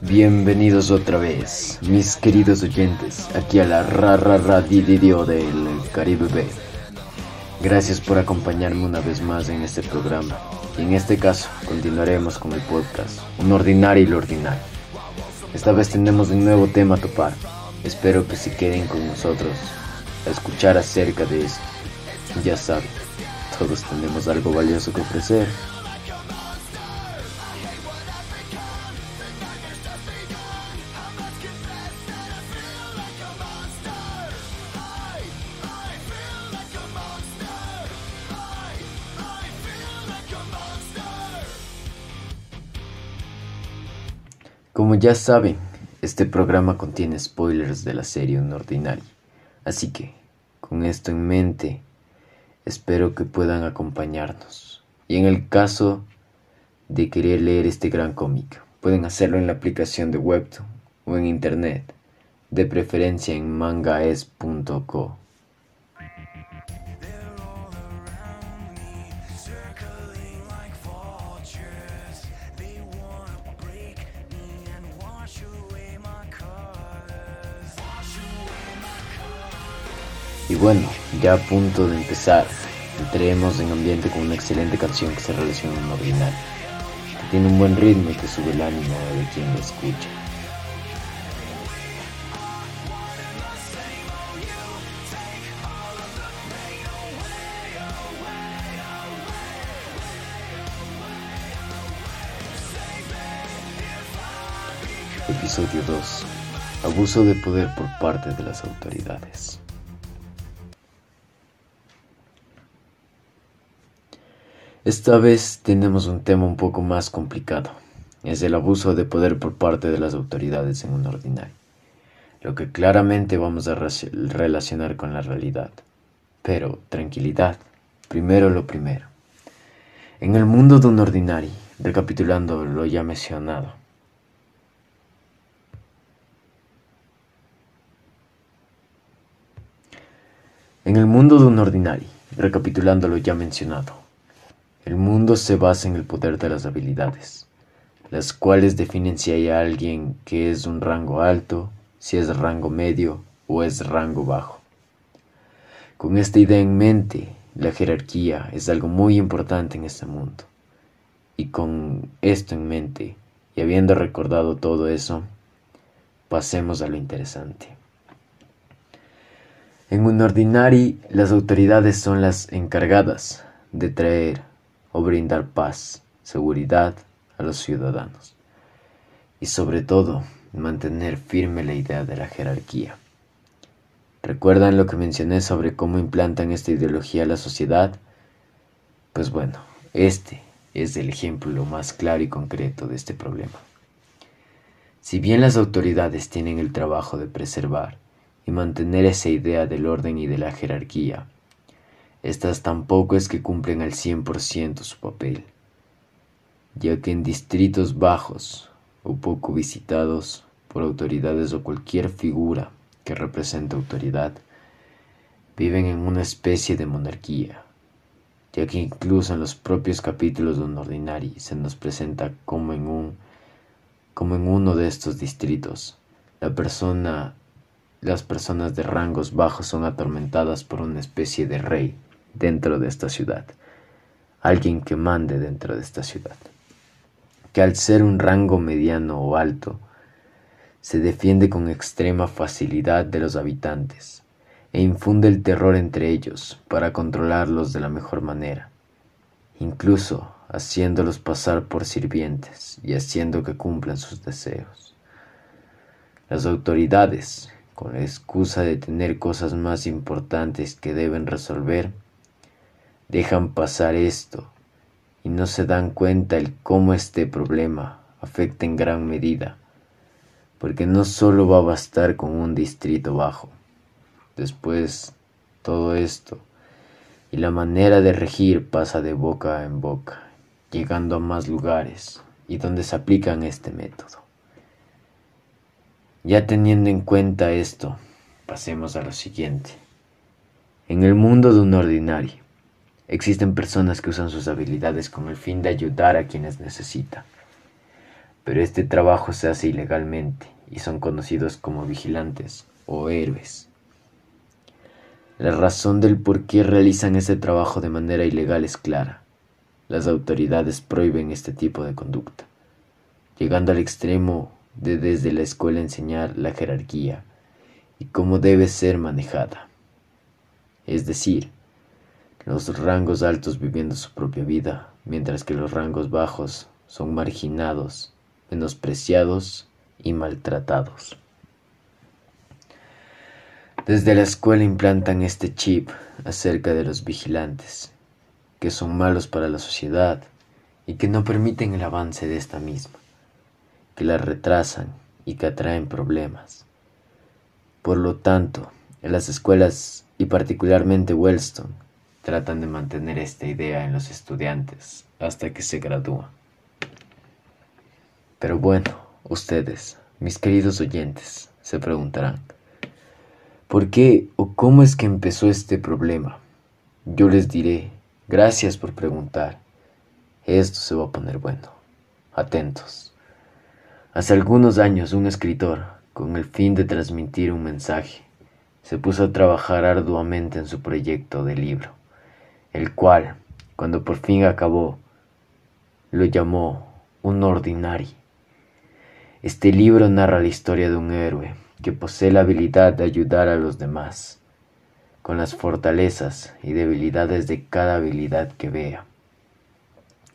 Bienvenidos otra vez, mis queridos oyentes, aquí a la ra ra ra di, di, dio del Caribe B. Gracias por acompañarme una vez más en este programa. Y en este caso, continuaremos con el podcast, un ordinario y lo ordinario. Esta vez tenemos un nuevo tema a topar. Espero que se queden con nosotros a escuchar acerca de esto. Ya saben, todos tenemos algo valioso que ofrecer. Como ya saben, este programa contiene spoilers de la serie Un Ordinary, así que, con esto en mente, espero que puedan acompañarnos. Y en el caso de querer leer este gran cómic, pueden hacerlo en la aplicación de Webtoon o en internet, de preferencia en mangaes.co. Y bueno, ya a punto de empezar, entremos en ambiente con una excelente canción que se relaciona con un ordinario, que tiene un buen ritmo y que sube el ánimo de quien lo escucha. Episodio 2. Abuso de poder por parte de las autoridades. Esta vez tenemos un tema un poco más complicado. Es el abuso de poder por parte de las autoridades en un ordinario. Lo que claramente vamos a relacionar con la realidad. Pero, tranquilidad. Primero lo primero. En el mundo de un ordinario, recapitulando lo ya mencionado, En el mundo de un ordinario, recapitulando lo ya mencionado, el mundo se basa en el poder de las habilidades, las cuales definen si hay alguien que es un rango alto, si es rango medio o es rango bajo. Con esta idea en mente, la jerarquía es algo muy importante en este mundo. Y con esto en mente, y habiendo recordado todo eso, pasemos a lo interesante. En un ordinario, las autoridades son las encargadas de traer o brindar paz, seguridad a los ciudadanos. Y sobre todo, mantener firme la idea de la jerarquía. ¿Recuerdan lo que mencioné sobre cómo implantan esta ideología a la sociedad? Pues bueno, este es el ejemplo más claro y concreto de este problema. Si bien las autoridades tienen el trabajo de preservar y mantener esa idea del orden y de la jerarquía, estas tampoco es que cumplen al 100% su papel, ya que en distritos bajos o poco visitados por autoridades o cualquier figura que represente autoridad, viven en una especie de monarquía, ya que incluso en los propios capítulos de un ordinario se nos presenta como en un como en uno de estos distritos, la persona las personas de rangos bajos son atormentadas por una especie de rey dentro de esta ciudad, alguien que mande dentro de esta ciudad, que al ser un rango mediano o alto, se defiende con extrema facilidad de los habitantes e infunde el terror entre ellos para controlarlos de la mejor manera, incluso haciéndolos pasar por sirvientes y haciendo que cumplan sus deseos. Las autoridades, con la excusa de tener cosas más importantes que deben resolver, dejan pasar esto y no se dan cuenta el cómo este problema afecta en gran medida, porque no solo va a bastar con un distrito bajo. Después, todo esto y la manera de regir pasa de boca en boca, llegando a más lugares y donde se aplican este método. Ya teniendo en cuenta esto, pasemos a lo siguiente. En el mundo de un ordinario, existen personas que usan sus habilidades con el fin de ayudar a quienes necesitan. Pero este trabajo se hace ilegalmente y son conocidos como vigilantes o héroes. La razón del por qué realizan ese trabajo de manera ilegal es clara. Las autoridades prohíben este tipo de conducta, llegando al extremo de desde la escuela enseñar la jerarquía y cómo debe ser manejada. Es decir, los rangos altos viviendo su propia vida, mientras que los rangos bajos son marginados, menospreciados y maltratados. Desde la escuela implantan este chip acerca de los vigilantes, que son malos para la sociedad y que no permiten el avance de esta misma, que la retrasan y que atraen problemas. Por lo tanto, en las escuelas y particularmente Wellstone tratan de mantener esta idea en los estudiantes hasta que se gradúan. Pero bueno, ustedes, mis queridos oyentes, se preguntarán, ¿Por qué o cómo es que empezó este problema? Yo les diré, gracias por preguntar. Esto se va a poner bueno. Atentos. Hace algunos años un escritor, con el fin de transmitir un mensaje, se puso a trabajar arduamente en su proyecto de libro, el cual, cuando por fin acabó, lo llamó Un Ordinari. Este libro narra la historia de un héroe que posee la habilidad de ayudar a los demás, con las fortalezas y debilidades de cada habilidad que vea.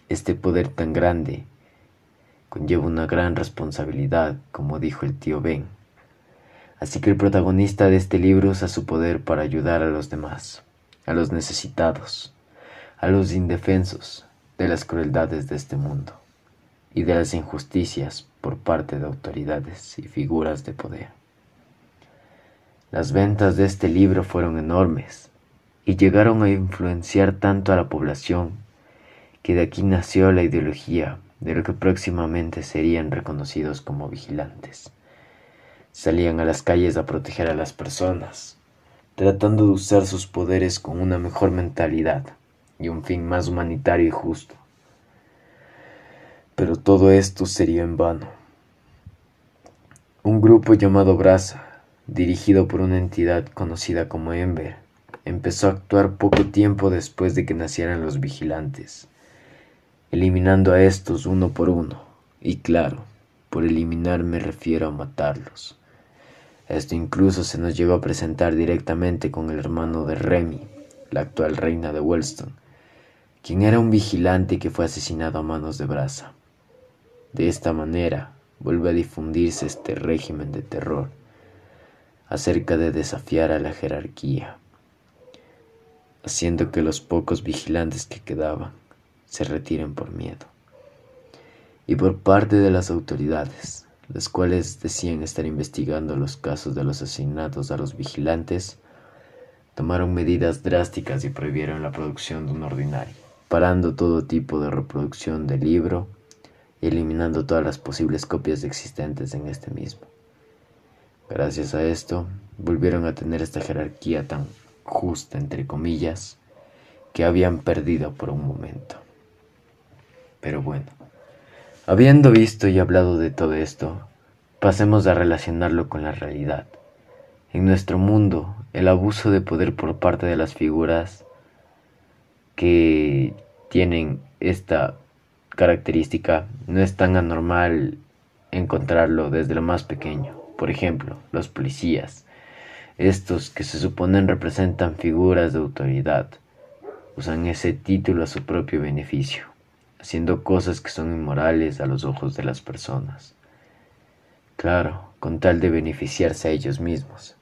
Este poder tan grande conlleva una gran responsabilidad, como dijo el tío Ben. Así que el protagonista de este libro usa su poder para ayudar a los demás, a los necesitados, a los indefensos de las crueldades de este mundo y de las injusticias por parte de autoridades y figuras de poder. Las ventas de este libro fueron enormes y llegaron a influenciar tanto a la población que de aquí nació la ideología de lo que próximamente serían reconocidos como vigilantes. Salían a las calles a proteger a las personas, tratando de usar sus poderes con una mejor mentalidad y un fin más humanitario y justo. Pero todo esto sería en vano. Un grupo llamado Brasa dirigido por una entidad conocida como Ember, empezó a actuar poco tiempo después de que nacieran los vigilantes, eliminando a estos uno por uno, y claro, por eliminar me refiero a matarlos. Esto incluso se nos llegó a presentar directamente con el hermano de Remy, la actual reina de Wellstone, quien era un vigilante que fue asesinado a manos de Brasa. De esta manera vuelve a difundirse este régimen de terror acerca de desafiar a la jerarquía, haciendo que los pocos vigilantes que quedaban se retiren por miedo. Y por parte de las autoridades, las cuales decían estar investigando los casos de los asesinatos a los vigilantes, tomaron medidas drásticas y prohibieron la producción de un ordinario, parando todo tipo de reproducción del libro y eliminando todas las posibles copias existentes en este mismo. Gracias a esto, volvieron a tener esta jerarquía tan justa, entre comillas, que habían perdido por un momento. Pero bueno, habiendo visto y hablado de todo esto, pasemos a relacionarlo con la realidad. En nuestro mundo, el abuso de poder por parte de las figuras que tienen esta característica no es tan anormal encontrarlo desde lo más pequeño. Por ejemplo, los policías, estos que se suponen representan figuras de autoridad, usan ese título a su propio beneficio, haciendo cosas que son inmorales a los ojos de las personas. Claro, con tal de beneficiarse a ellos mismos.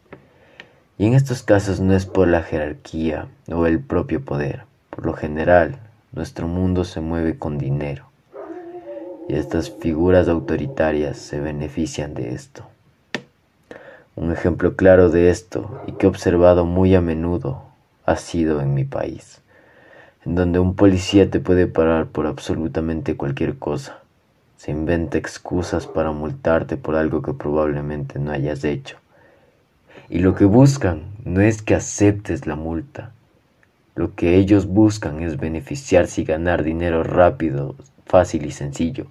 Y en estos casos no es por la jerarquía o el propio poder. Por lo general, nuestro mundo se mueve con dinero. Y estas figuras autoritarias se benefician de esto. Un ejemplo claro de esto, y que he observado muy a menudo, ha sido en mi país, en donde un policía te puede parar por absolutamente cualquier cosa. Se inventa excusas para multarte por algo que probablemente no hayas hecho. Y lo que buscan no es que aceptes la multa. Lo que ellos buscan es beneficiarse y ganar dinero rápido, fácil y sencillo,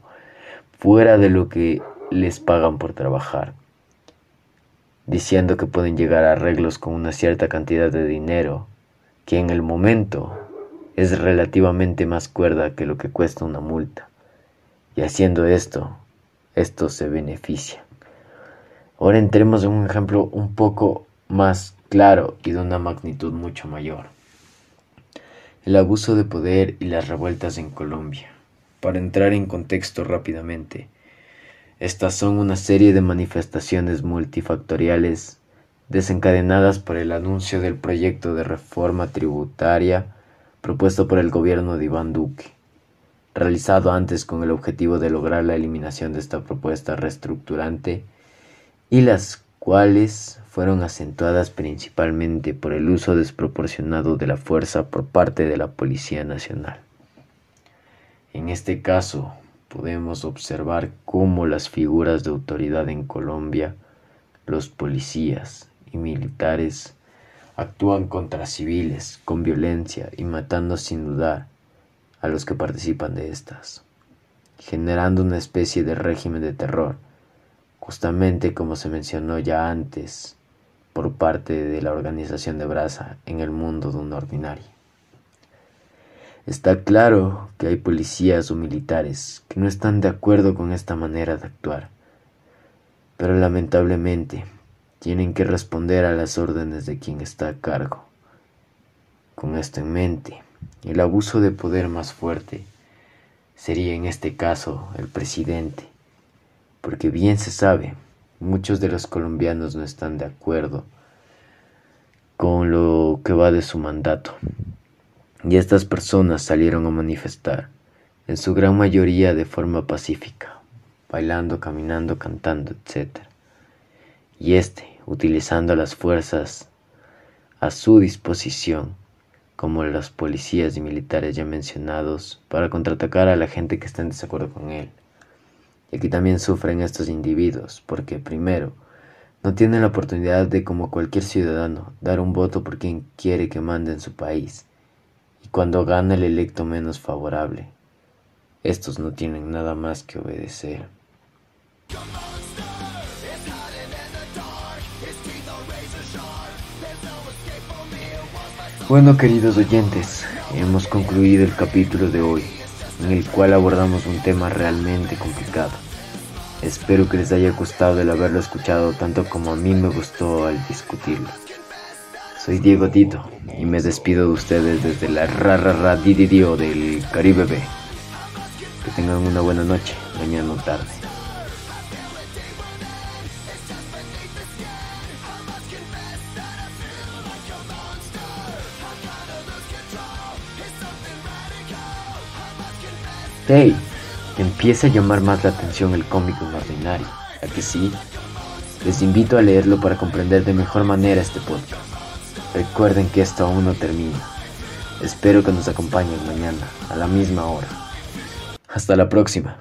fuera de lo que les pagan por trabajar, diciendo que pueden llegar a arreglos con una cierta cantidad de dinero, que en el momento es relativamente más cuerda que lo que cuesta una multa. Y haciendo esto, esto se beneficia. Ahora entremos en un ejemplo un poco más claro y de una magnitud mucho mayor. El abuso de poder y las revueltas en Colombia. Para entrar en contexto rápidamente, estas son una serie de manifestaciones multifactoriales desencadenadas por el anuncio del proyecto de reforma tributaria propuesto por el gobierno de Iván Duque, realizado antes con el objetivo de lograr la eliminación de esta propuesta reestructurante y las cuales fueron acentuadas principalmente por el uso desproporcionado de la fuerza por parte de la Policía Nacional. En este caso, podemos observar cómo las figuras de autoridad en Colombia, los policías y militares, actúan contra civiles con violencia y matando sin dudar a los que participan de estas, generando una especie de régimen de terror, justamente como se mencionó ya antes por parte de la organización de Brasa en el mundo de un ordinario. Está claro que hay policías o militares que no están de acuerdo con esta manera de actuar, pero lamentablemente tienen que responder a las órdenes de quien está a cargo. Con esto en mente, el abuso de poder más fuerte sería en este caso el presidente, porque bien se sabe, muchos de los colombianos no están de acuerdo con lo que va de su mandato y estas personas salieron a manifestar, en su gran mayoría de forma pacífica, bailando, caminando, cantando, etc. Y este, utilizando las fuerzas a su disposición, como los policías y militares ya mencionados, para contraatacar a la gente que está en desacuerdo con él. Y aquí también sufren estos individuos, porque primero, no tienen la oportunidad de, como cualquier ciudadano, dar un voto por quien quiere que mande en su país y cuando gana el electo menos favorable, estos no tienen nada más que obedecer. Bueno queridos oyentes, hemos concluido el capítulo de hoy, en el cual abordamos un tema realmente complicado. Espero que les haya gustado el haberlo escuchado tanto como a mí me gustó al discutirlo. Soy Diego Tito y me despido de ustedes desde la rara dididio del Caribe B. Que tengan una buena noche, mañana o tarde. Hey, empieza a llamar más la atención el cómico imaginario, ¿a que sí? Les invito a leerlo para comprender de mejor manera este podcast. Recuerden que esto aún no termina. Espero que nos acompañen mañana a la misma hora. Hasta la próxima.